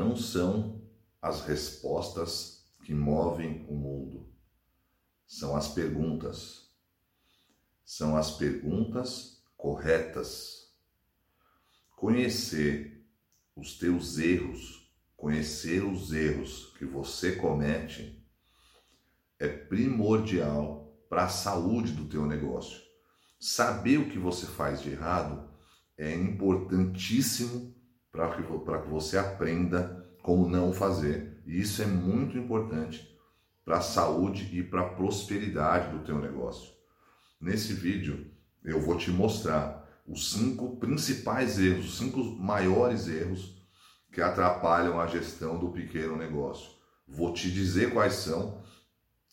não são as respostas que movem o mundo, são as perguntas. São as perguntas corretas. Conhecer os teus erros, conhecer os erros que você comete é primordial para a saúde do teu negócio. Saber o que você faz de errado é importantíssimo para que, que você aprenda como não fazer. E isso é muito importante para a saúde e para a prosperidade do teu negócio. Nesse vídeo eu vou te mostrar os cinco principais erros, os cinco maiores erros que atrapalham a gestão do pequeno negócio. Vou te dizer quais são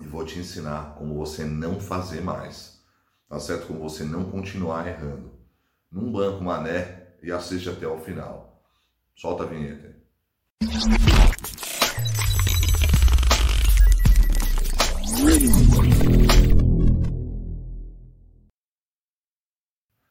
e vou te ensinar como você não fazer mais. Tá certo? Como você não continuar errando. Num banco mané e assiste até o final. Solta a vinheta.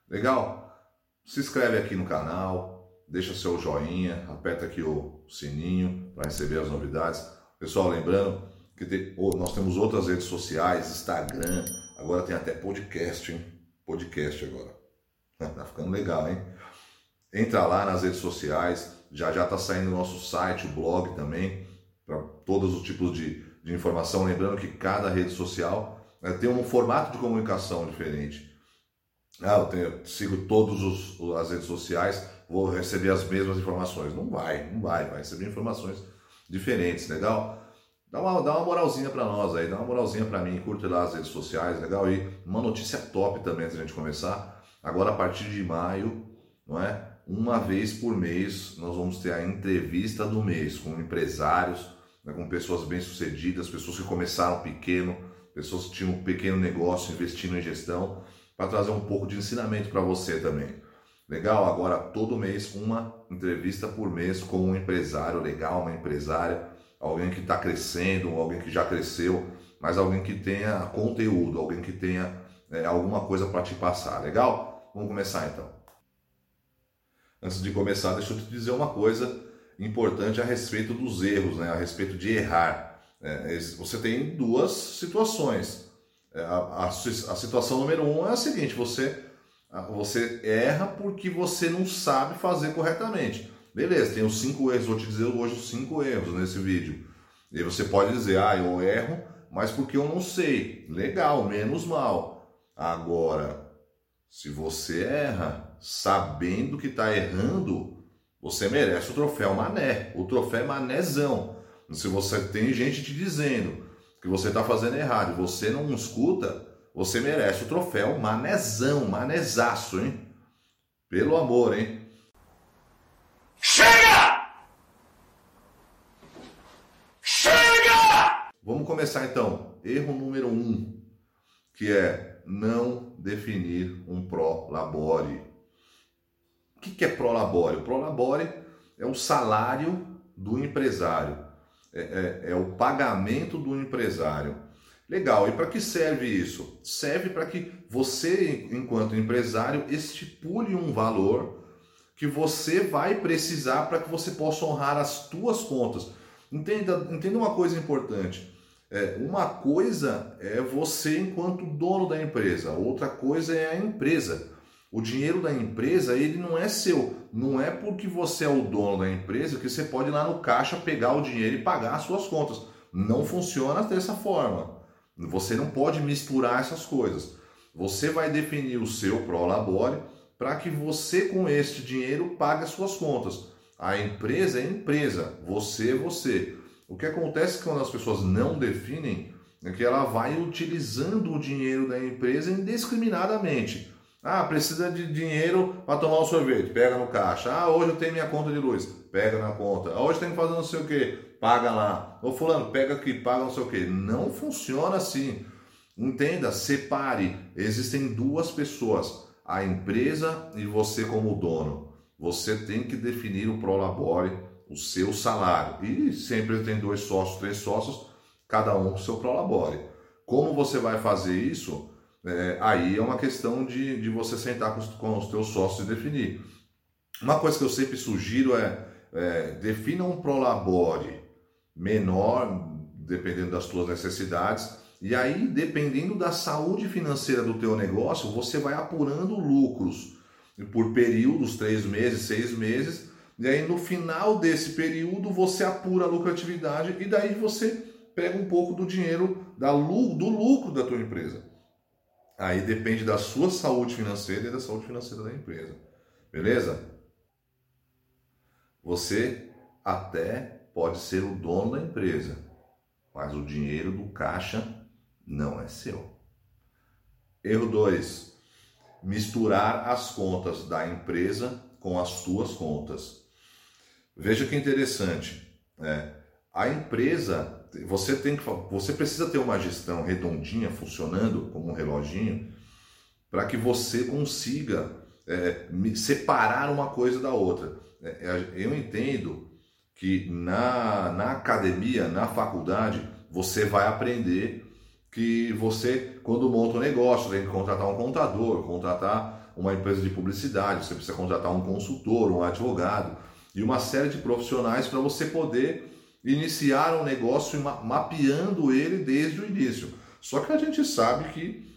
Legal? Se inscreve aqui no canal, deixa seu joinha, aperta aqui o sininho para receber as novidades. Pessoal, lembrando que tem, nós temos outras redes sociais, Instagram, agora tem até podcast, hein? Podcast agora. Tá ficando legal, hein? Entra lá nas redes sociais, já já tá saindo o nosso site, o blog também, para todos os tipos de, de informação. Lembrando que cada rede social né, tem um formato de comunicação diferente. Ah, eu, tenho, sigo todas as redes sociais, vou receber as mesmas informações. Não vai, não vai, vai receber informações diferentes, legal? Dá uma, dá uma moralzinha para nós aí, dá uma moralzinha para mim, curte lá as redes sociais, legal? E uma notícia top também antes de a gente começar. Agora, a partir de maio, não é? Uma vez por mês, nós vamos ter a entrevista do mês com empresários, né, com pessoas bem-sucedidas, pessoas que começaram pequeno, pessoas que tinham um pequeno negócio investindo em gestão para trazer um pouco de ensinamento para você também. Legal? Agora, todo mês, uma entrevista por mês com um empresário legal, uma empresária, alguém que está crescendo, alguém que já cresceu, mas alguém que tenha conteúdo, alguém que tenha é, alguma coisa para te passar. Legal? Vamos começar então. Antes de começar, deixa eu te dizer uma coisa importante a respeito dos erros, né? a respeito de errar. É, você tem duas situações. É, a, a, a, situação número um é a seguinte: você, você erra porque você não sabe fazer corretamente. Beleza, tem os cinco erros, vou te dizer hoje os cinco erros nesse vídeo. E você pode dizer, ah, eu erro, mas porque eu não sei. Legal, menos mal. Agora, se você erra sabendo que está errando, você merece o troféu mané, o troféu manézão. Se você tem gente te dizendo, que você está fazendo errado e você não escuta, você merece o troféu manezão, manezaço, hein? Pelo amor, hein? Chega! Chega! Vamos começar então. Erro número um, que é não definir um pró-labore. O que é pró-labore? O pró-labore é o salário do empresário é, é, é o pagamento do empresário. Legal, e para que serve isso? Serve para que você, enquanto empresário, estipule um valor que você vai precisar para que você possa honrar as tuas contas. Entenda, entenda uma coisa importante. É, uma coisa é você enquanto dono da empresa, outra coisa é a empresa. O dinheiro da empresa, ele não é seu. Não é porque você é o dono da empresa que você pode ir lá no caixa pegar o dinheiro e pagar as suas contas. Não funciona dessa forma. Você não pode misturar essas coisas. Você vai definir o seu pro labore para que você com este dinheiro pague as suas contas. A empresa é empresa, você é você. O que acontece quando as pessoas não definem é que ela vai utilizando o dinheiro da empresa indiscriminadamente. Ah, precisa de dinheiro para tomar um sorvete, pega no caixa. Ah, hoje eu tenho minha conta de luz, pega na conta. Ah, hoje tem que fazer não sei o que, paga lá. Ô fulano, pega aqui, paga não sei o que. Não funciona assim. Entenda, separe. Existem duas pessoas, a empresa e você como dono. Você tem que definir o prolabore, o seu salário. E sempre tem dois sócios, três sócios, cada um com o seu prolabore. Como você vai fazer isso? É, aí é uma questão de, de você sentar com os, com os teus sócios e definir. Uma coisa que eu sempre sugiro é, é, defina um prolabore menor, dependendo das suas necessidades, e aí, dependendo da saúde financeira do teu negócio, você vai apurando lucros por períodos, três meses, seis meses, e aí no final desse período você apura a lucratividade e daí você pega um pouco do dinheiro da, do lucro da tua empresa. Aí depende da sua saúde financeira e da saúde financeira da empresa. Beleza? Você até pode ser o dono da empresa, mas o dinheiro do caixa não é seu. Erro 2. Misturar as contas da empresa com as suas contas. Veja que interessante. Né? A empresa, você tem que, você precisa ter uma gestão redondinha, funcionando como um reloginho, para que você consiga é, separar uma coisa da outra. É, é, eu entendo que na, na academia, na faculdade, você vai aprender que você, quando monta um negócio, tem que contratar um contador, contratar uma empresa de publicidade, você precisa contratar um consultor, um advogado e uma série de profissionais para você poder iniciar um negócio mapeando ele desde o início. Só que a gente sabe que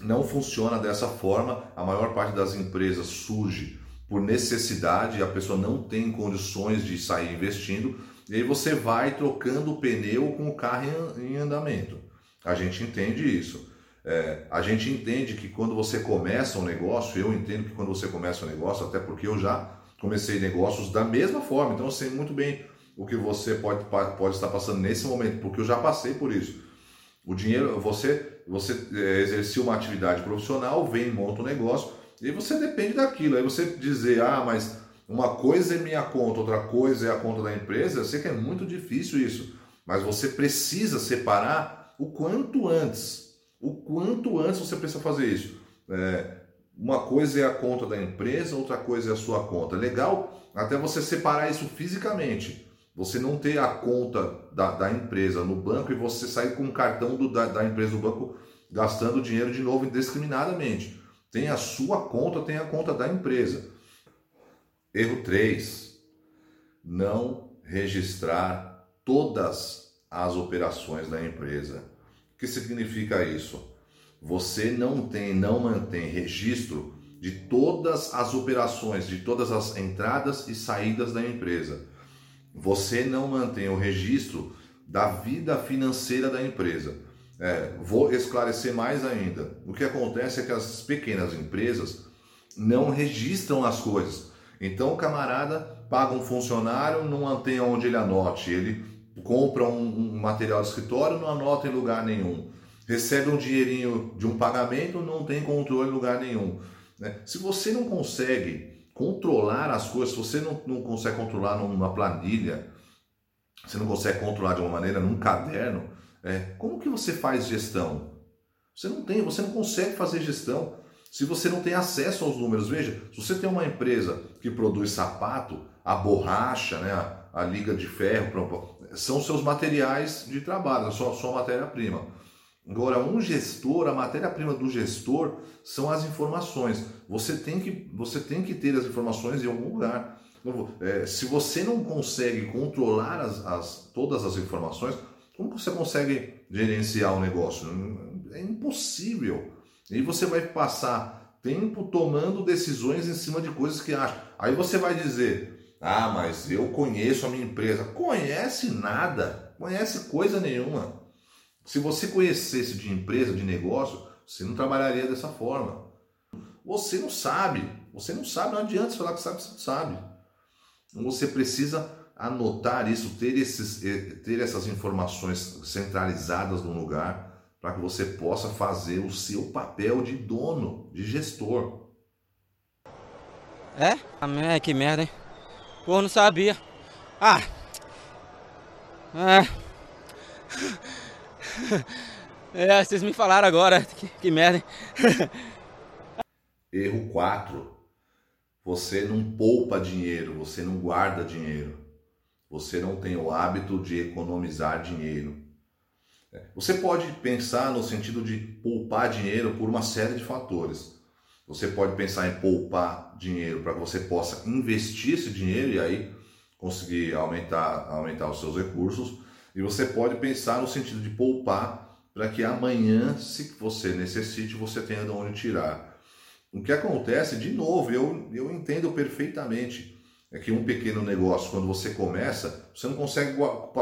não funciona dessa forma, a maior parte das empresas surge por necessidade, a pessoa não tem condições de sair investindo, e aí você vai trocando o pneu com o carro em andamento. A gente entende isso. É, a gente entende que quando você começa um negócio, eu entendo que quando você começa um negócio, até porque eu já comecei negócios da mesma forma, então eu sei muito bem o que você pode, pode estar passando nesse momento, porque eu já passei por isso. O dinheiro, você, você é, exercia uma atividade profissional, vem, monta um negócio, e você depende daquilo. Aí você dizer, ah, mas uma coisa é minha conta, outra coisa é a conta da empresa, eu sei que é muito difícil isso, mas você precisa separar o quanto antes. O quanto antes você precisa fazer isso. É, uma coisa é a conta da empresa, outra coisa é a sua conta. Legal até você separar isso fisicamente. Você não ter a conta da, da empresa no banco e você sair com o cartão do, da, da empresa do banco gastando dinheiro de novo indiscriminadamente. Tem a sua conta, tem a conta da empresa. Erro 3. Não registrar todas as operações da empresa. O que significa isso? Você não tem, não mantém registro de todas as operações, de todas as entradas e saídas da empresa. Você não mantém o registro da vida financeira da empresa. É, vou esclarecer mais ainda. O que acontece é que as pequenas empresas não registram as coisas. Então o camarada paga um funcionário, não mantém onde ele anote, ele compra um, um material de escritório, não anota em lugar nenhum. Recebe um dinheirinho de um pagamento, não tem controle em lugar nenhum. Né? Se você não consegue controlar as coisas, se você não, não consegue controlar numa planilha, você não consegue controlar de uma maneira num caderno, é, como que você faz gestão? Você não tem, você não consegue fazer gestão se você não tem acesso aos números. Veja, se você tem uma empresa que produz sapato, a borracha, né, a, a liga de ferro, são seus materiais de trabalho, a sua, sua matéria-prima. Agora, um gestor, a matéria-prima do gestor são as informações. Você tem que, você tem que ter as informações em algum lugar. É, se você não consegue controlar as, as, todas as informações, como você consegue gerenciar o negócio? É impossível. E você vai passar tempo tomando decisões em cima de coisas que acha. Aí você vai dizer, ah, mas eu conheço a minha empresa. Conhece nada, conhece coisa nenhuma. Se você conhecesse de empresa, de negócio, você não trabalharia dessa forma. Você não sabe, você não sabe, não adianta você falar que sabe, você não sabe. Então você precisa anotar isso, ter, esses, eh, ter essas informações centralizadas num lugar para que você possa fazer o seu papel de dono, de gestor. É? Ah, que merda, hein? Pô, não sabia. Ah! É. É, vocês me falaram agora. Que, que merda? Erro 4. Você não poupa dinheiro, você não guarda dinheiro. Você não tem o hábito de economizar dinheiro. É, você pode pensar no sentido de poupar dinheiro por uma série de fatores. Você pode pensar em poupar dinheiro para que você possa investir esse dinheiro e aí conseguir aumentar, aumentar os seus recursos e você pode pensar no sentido de poupar para que amanhã, se você necessite, você tenha de onde tirar. O que acontece, de novo, eu, eu entendo perfeitamente, é que um pequeno negócio, quando você começa, você não consegue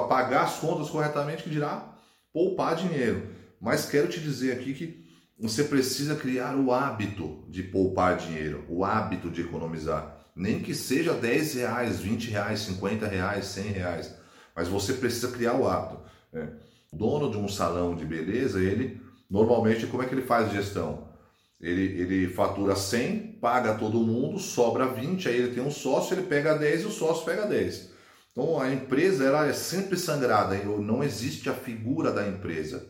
pagar as contas corretamente, que dirá poupar dinheiro. Mas quero te dizer aqui que você precisa criar o hábito de poupar dinheiro, o hábito de economizar. Nem que seja 10 reais, 20 reais, 50 reais, 100 reais mas você precisa criar o hábito. Né? O dono de um salão de beleza, ele normalmente como é que ele faz gestão? Ele, ele fatura 100, paga todo mundo, sobra 20, aí ele tem um sócio, ele pega 10 e o sócio pega 10. Então a empresa ela é sempre sangrada, não existe a figura da empresa.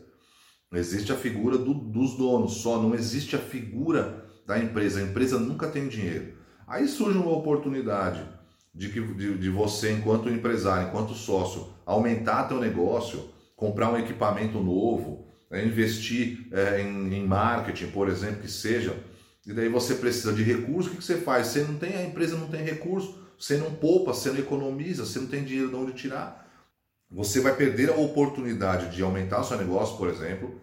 Existe a figura do, dos donos só, não existe a figura da empresa. A empresa nunca tem dinheiro. Aí surge uma oportunidade de, que, de, de você, enquanto empresário, enquanto sócio, aumentar teu negócio, comprar um equipamento novo, né, investir é, em, em, marketing, por exemplo, que seja, e daí você precisa de recursos, o que, você faz? Você não tem, a empresa não tem recurso, você não poupa, você não economiza, você não tem dinheiro de onde tirar. Você vai perder a oportunidade de aumentar o seu negócio, por exemplo,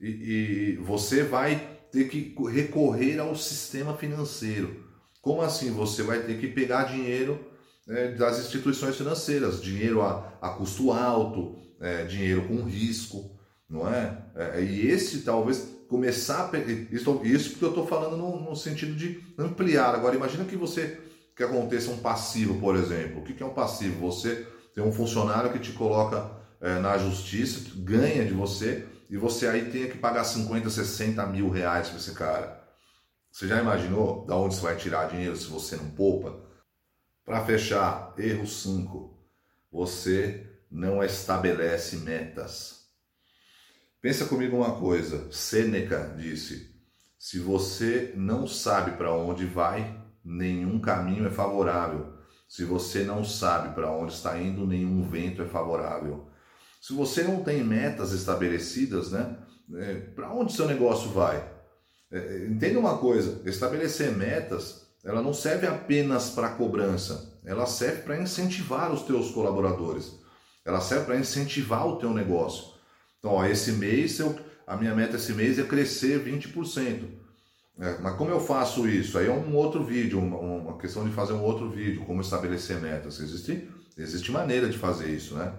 e, e você vai ter que recorrer ao sistema financeiro. Como assim? Você vai ter que pegar dinheiro é, das instituições financeiras, dinheiro a, a custo alto, é, dinheiro com risco, não é? é? E esse talvez começar a, isso, isso porque eu estou falando no, no, sentido de ampliar. Agora imagina que você que aconteça um passivo, por exemplo. O que, que é um passivo? Você tem um funcionário que te coloca é, na justiça, ganha de você e você aí tem que pagar 50, 60 mil reais para esse cara. Você já imaginou da onde você vai tirar dinheiro se você não poupa? Para fechar, erro 5. Você não estabelece metas. Pensa comigo uma coisa. Sêneca disse: se você não sabe para onde vai, nenhum caminho é favorável. Se você não sabe para onde está indo, nenhum vento é favorável. Se você não tem metas estabelecidas, né? É, para onde seu negócio vai? É, entenda uma coisa: estabelecer metas, ela não serve apenas para cobrança, ela serve para incentivar os teus colaboradores, ela serve para incentivar o teu negócio. Então, ó, esse mês, eu, a minha meta esse mês é crescer 20%. É, mas como eu faço isso? Aí é um outro vídeo, uma, uma, questão de fazer um outro vídeo, como estabelecer metas. Existe, existe maneira de fazer isso, né?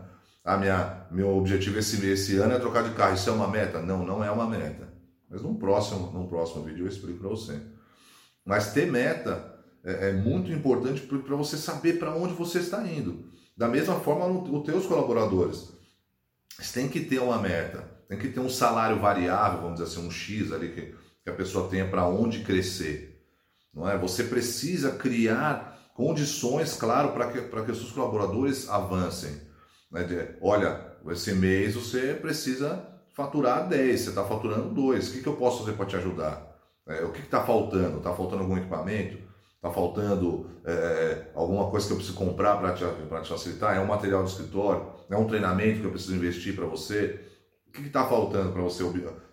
A minha, meu objetivo esse, esse ano é trocar de carro. Isso é uma meta? Não, não é uma meta. Mas num próximo, num próximo vídeo eu explico para você. Mas ter meta é, é muito importante para você saber para onde você está indo. Da mesma forma, os teus colaboradores. Você tem que ter uma meta, tem que ter um salário variável, vamos dizer assim, um X ali que, que a pessoa tenha para onde crescer. Não é? Você precisa criar condições, claro, para que, que os seus colaboradores avancem. Né? De, olha, esse mês você precisa faturar 10, você está faturando 2. O que, que eu posso fazer para te ajudar? É, o que está faltando? Está faltando algum equipamento? Está faltando é, alguma coisa que eu preciso comprar para te, te facilitar? É um material de escritório? É um treinamento que eu preciso investir para você? O que está faltando para você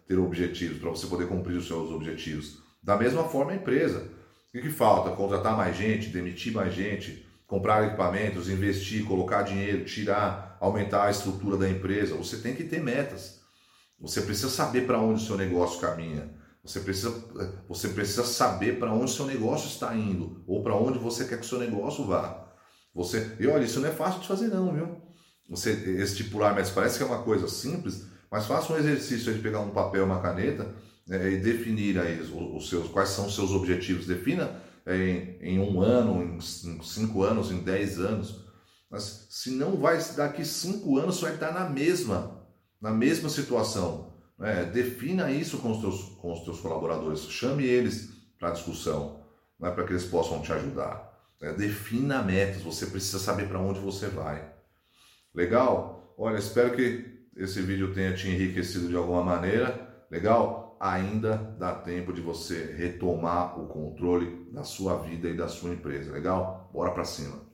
ter objetivos, para você poder cumprir os seus objetivos? Da mesma forma, a empresa. O que, que falta? Contratar mais gente, demitir mais gente, comprar equipamentos, investir, colocar dinheiro, tirar, aumentar a estrutura da empresa. Você tem que ter metas. Você precisa saber para onde o seu negócio caminha. Você precisa, você precisa saber para onde seu negócio está indo ou para onde você quer que seu negócio vá. Você, e olha, isso não é fácil de fazer não, viu? Você estipular mas parece que é uma coisa simples, mas faça um exercício de pegar um papel, uma caneta né, e definir aí os, os, seus, quais são os seus objetivos. Defina é, em, em um ano, em cinco anos, em dez anos. Mas se não vai daqui cinco anos, você vai estar na mesma na mesma situação. Né? Defina isso com os teus, com os teus colaboradores, chame eles para discussão, né? para que eles possam te ajudar. Né? Defina metas, você precisa saber para onde você vai. Legal? Olha, espero que esse vídeo tenha te enriquecido de alguma maneira. Legal? Ainda dá tempo de você retomar o controle da sua vida e da sua empresa. Legal? Bora para cima.